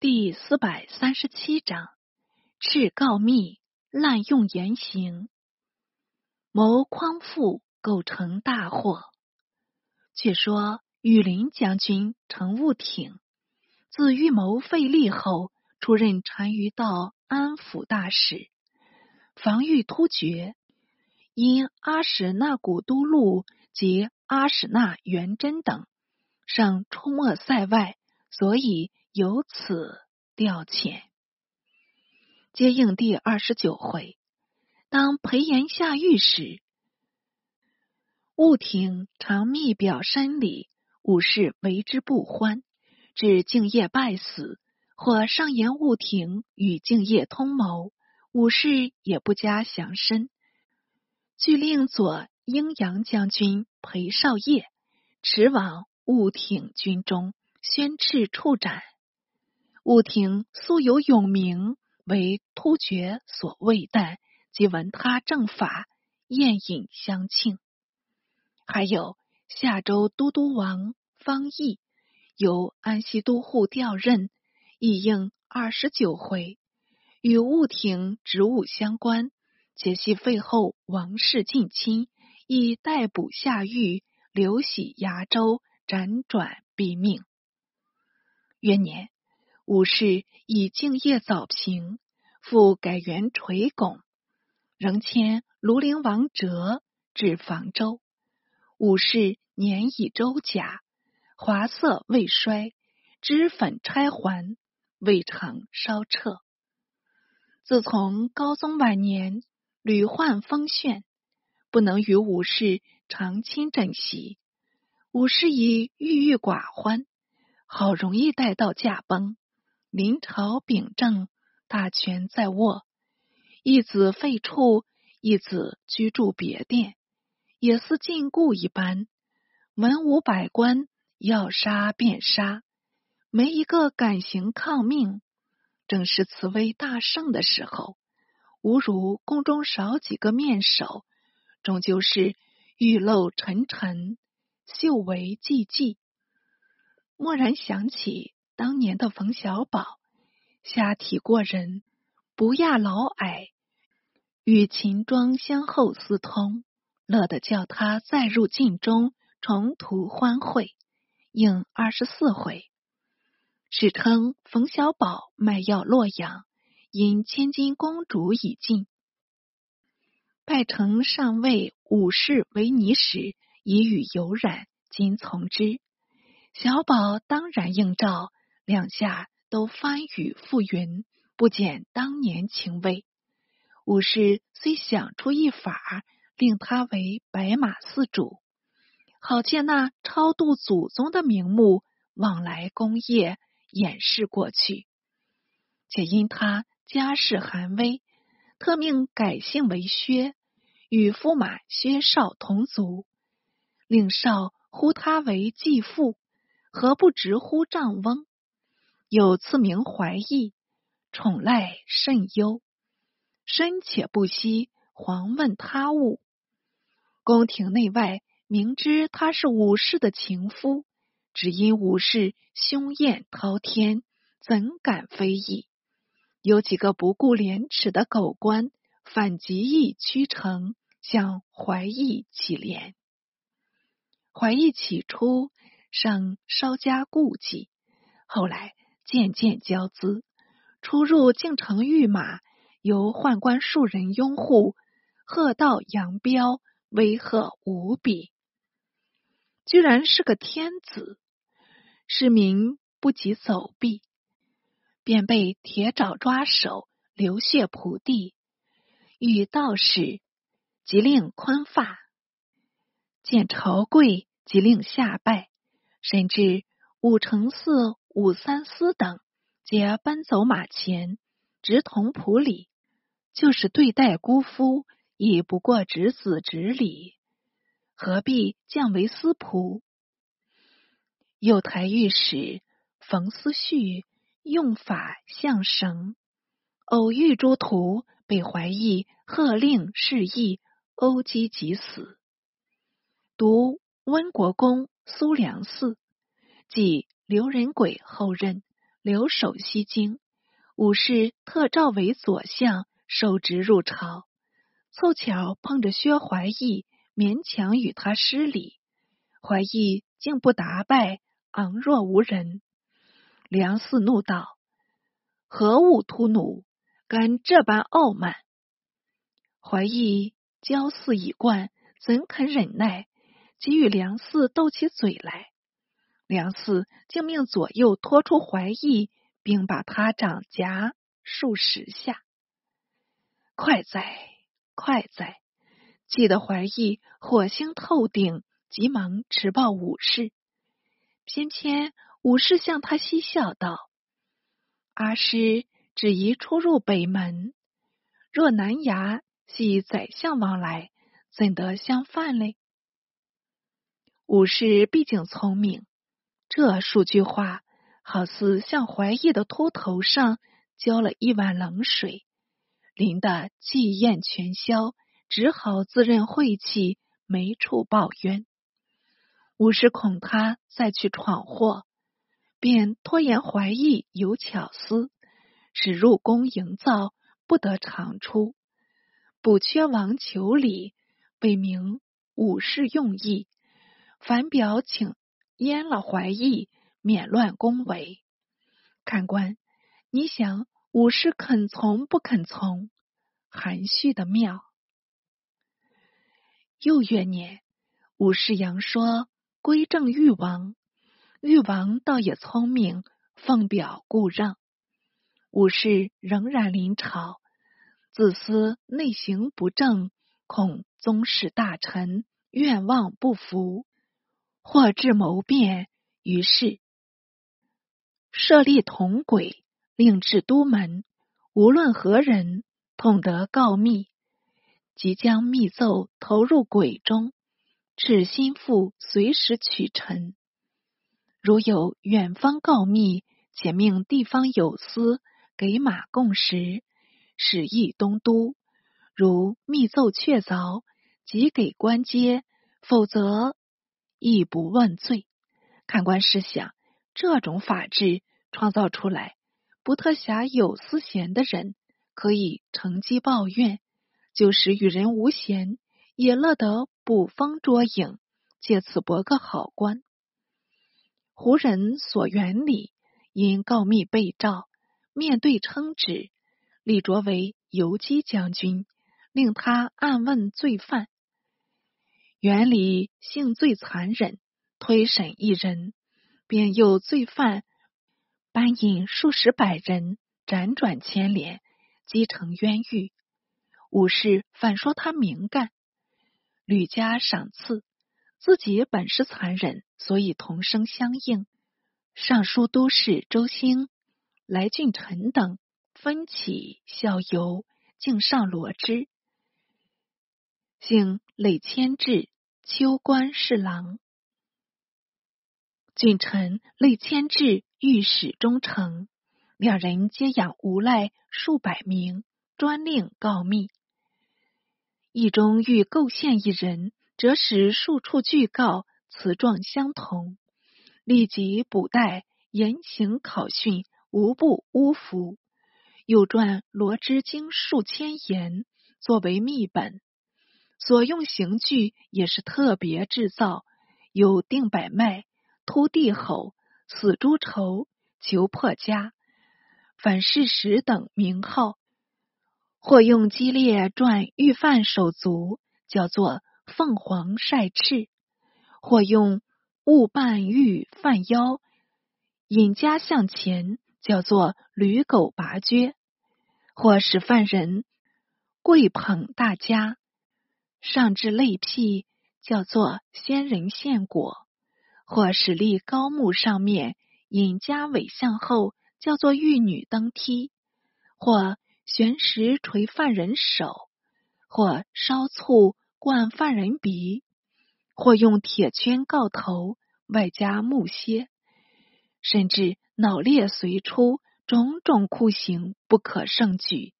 第四百三十七章：敕告密，滥用严刑，谋匡复，构成大祸。却说羽林将军乘务挺，自预谋废立后，出任单于道安抚大使，防御突厥。因阿史那古都路及阿史那元贞等尚出没塞外，所以。由此调遣，接应第二十九回，当裴炎下狱时，务挺常密表申礼，武士为之不欢，至敬业败死，或上言务挺与敬业通谋，武士也不加详申，俱令左阴阳将军裴少业驰往务挺军中，宣斥处斩。务挺素有永名，为突厥所畏惮，即闻他正法，宴饮相庆。还有夏州都督王方毅，由安西都护调任，亦应二十九回，与务挺职务相关，且系废后王室近亲，亦逮捕下狱，流徙崖州，辗转毙命。元年。武士以敬业早平，复改元垂拱，仍迁庐陵王哲至房州。武士年已周甲，华色未衰，脂粉钗环未尝稍撤。自从高宗晚年屡患风眩，不能与武士长亲枕席，武士以郁郁寡欢，好容易待到驾崩。临朝秉政，大权在握。一子废黜，一子居住别殿，也似禁锢一般。文武百官要杀便杀，没一个敢行抗命。正是慈威大盛的时候，吾如宫中少几个面首，终究是玉露沉沉，秀为寂寂。蓦然想起。当年的冯小宝，下体过人，不亚老矮，与秦庄相后私通，乐得叫他再入晋中，重图欢会。应二十四回，史称冯小宝卖药洛阳，因千金公主已尽，拜成上尉武士为尼时，已与有染，今从之。小宝当然应召。两下都翻雨覆云，不减当年情味。武士虽想出一法，令他为白马寺主，好借那超度祖宗的名目往来公业，掩饰过去。且因他家世寒微，特命改姓为薛，与驸马薛少同族，令少呼他为继父，何不直呼丈翁？有赐名怀义，宠赖甚优，深且不息，遑问他物。宫廷内外明知他是武士的情夫，只因武士凶焰滔天，怎敢非议？有几个不顾廉耻的狗官，反极意屈成，向怀义乞怜。怀义起初尚稍加顾忌，后来。渐渐骄姿，出入京城御马，由宦官数人拥护，喝道扬镳，威吓无比。居然是个天子，市民不及走避，便被铁爪抓手，流血仆地。遇道士，即令宽发；见朝贵，即令下拜，甚至五乘四。武三思等皆奔走马前，直同仆礼，就是对待姑夫，亦不过侄子侄礼，何必降为司仆？右台御史冯思绪用法相绳，偶遇诸徒，被怀疑喝令示意，殴击即死。读温国公苏良嗣，即。刘仁轨后任，留守西京，武士特召为左相，受职入朝。凑巧碰着薛怀义，勉强与他失礼，怀义竟不答拜，昂若无人。梁嗣怒道：“何物突弩，敢这般傲慢？”怀义骄肆已惯，怎肯忍耐？即与梁嗣斗起嘴来。梁四竟命左右拖出怀义，并把他掌夹数十下。快哉！快哉！记得怀义火星透顶，急忙持报武士。偏偏武士向他嬉笑道：“阿师只宜出入北门，若南衙系宰相往来，怎得相犯嘞？”武士毕竟聪明，这数句话好似向怀义的秃头上浇了一碗冷水。淋得气焰全消，只好自认晦气，没处抱怨。武士恐他再去闯祸，便拖延怀义有巧思，使入宫营造，不得常出。补缺王求礼，为明武士用意，反表请阉了怀义，免乱宫闱。看官，你想？武士肯从不肯从，含蓄的妙。又月年，武士阳说归正誉王，誉王倒也聪明，奉表故让。武士仍然临朝，自私内行不正，恐宗室大臣愿望不服，或致谋变，于是设立同轨。令至都门，无论何人，痛得告密，即将密奏投入轨中，使心腹随时取臣。如有远方告密，且命地方有司给马供食，使役东都。如密奏确凿，即给官阶；否则，亦不问罪。看官试想，这种法制创造出来。不特辖有私嫌的人，可以乘机抱怨；就是与人无嫌，也乐得捕风捉影，借此博个好官。胡人所原理，因告密被召，面对称旨，李卓为游击将军，令他暗问罪犯。原礼性最残忍，推审一人，便又罪犯。班引数十百人，辗转牵连，积成冤狱。武士反说他明干，屡加赏赐，自己本是残忍，所以同声相应。尚书都事周兴、来俊臣等分起效尤，竟上罗之，幸累迁至秋官侍郎。俊臣累迁至。御史中丞，两人皆养无赖数百名，专令告密。议中欲构陷一人，则使数处具告，词状相同，立即补带严刑考讯，无不诬服。又撰罗织经数千言，作为密本。所用刑具也是特别制造，有定百脉、突地吼。死猪仇、求破家、反事实等名号，或用激烈转御犯手足，叫做凤凰晒翅；或用误绊玉犯腰，引家向前，叫做驴狗拔撅；或使犯人跪捧大家，上至肋辟，叫做仙人献果。或使立高木上面引家尾向后，叫做玉女登梯；或悬石锤犯人手；或烧醋灌犯人鼻；或用铁圈告头，外加木楔；甚至脑裂随出，种种酷刑不可胜举。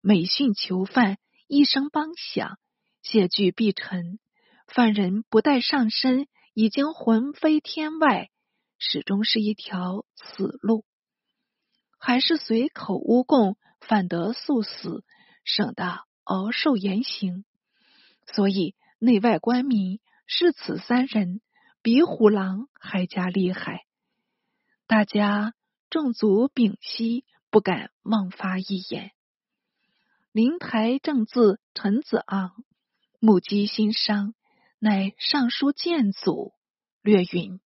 每训囚犯，一声梆响，血具必沉，犯人不待上身。已经魂飞天外，始终是一条死路。还是随口诬供，反得速死，省得熬受严刑。所以内外官民视此三人比虎狼还加厉害。大家众足屏息，不敢妄发一言。灵台正字陈子昂，目击心伤，乃上书谏祖，略云：